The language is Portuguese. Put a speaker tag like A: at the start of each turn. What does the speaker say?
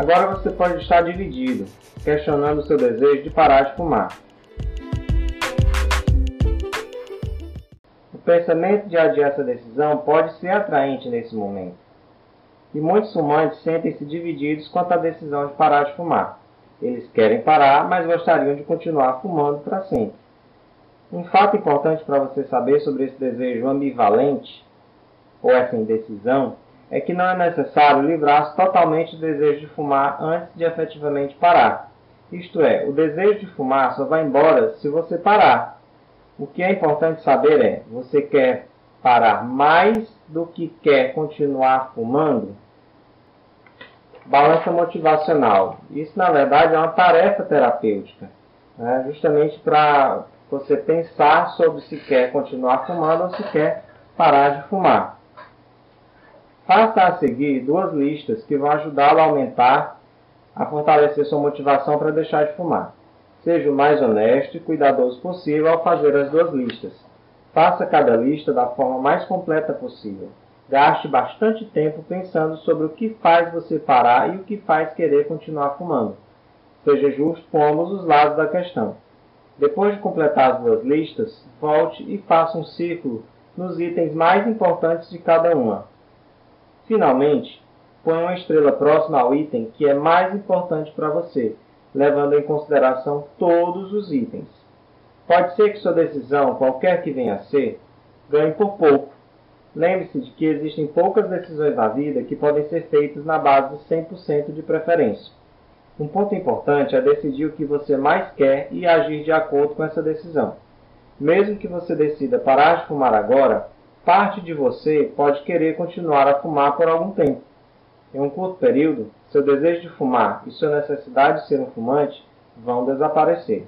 A: Agora você pode estar dividido, questionando seu desejo de parar de fumar. O pensamento de adiar essa decisão pode ser atraente nesse momento. E muitos fumantes sentem-se divididos quanto à decisão de parar de fumar. Eles querem parar, mas gostariam de continuar fumando para sempre. Um fato importante para você saber sobre esse desejo ambivalente, ou essa indecisão, é que não é necessário livrar-se totalmente do desejo de fumar antes de efetivamente parar. Isto é, o desejo de fumar só vai embora se você parar. O que é importante saber é: você quer parar mais do que quer continuar fumando? Balança motivacional. Isso, na verdade, é uma tarefa terapêutica, né? justamente para você pensar sobre se quer continuar fumando ou se quer parar de fumar. Faça a seguir duas listas que vão ajudá-lo a aumentar, a fortalecer sua motivação para deixar de fumar. Seja o mais honesto e cuidadoso possível ao fazer as duas listas. Faça cada lista da forma mais completa possível. Gaste bastante tempo pensando sobre o que faz você parar e o que faz querer continuar fumando. Seja justo com ambos os lados da questão. Depois de completar as duas listas, volte e faça um círculo nos itens mais importantes de cada uma. Finalmente, ponha uma estrela próxima ao item que é mais importante para você, levando em consideração todos os itens. Pode ser que sua decisão, qualquer que venha a ser, ganhe por pouco. Lembre-se de que existem poucas decisões na vida que podem ser feitas na base de 100% de preferência. Um ponto importante é decidir o que você mais quer e agir de acordo com essa decisão. Mesmo que você decida parar de fumar agora, parte de você pode querer continuar a fumar por algum tempo. Em um curto período, seu desejo de fumar e sua necessidade de ser um fumante vão desaparecer.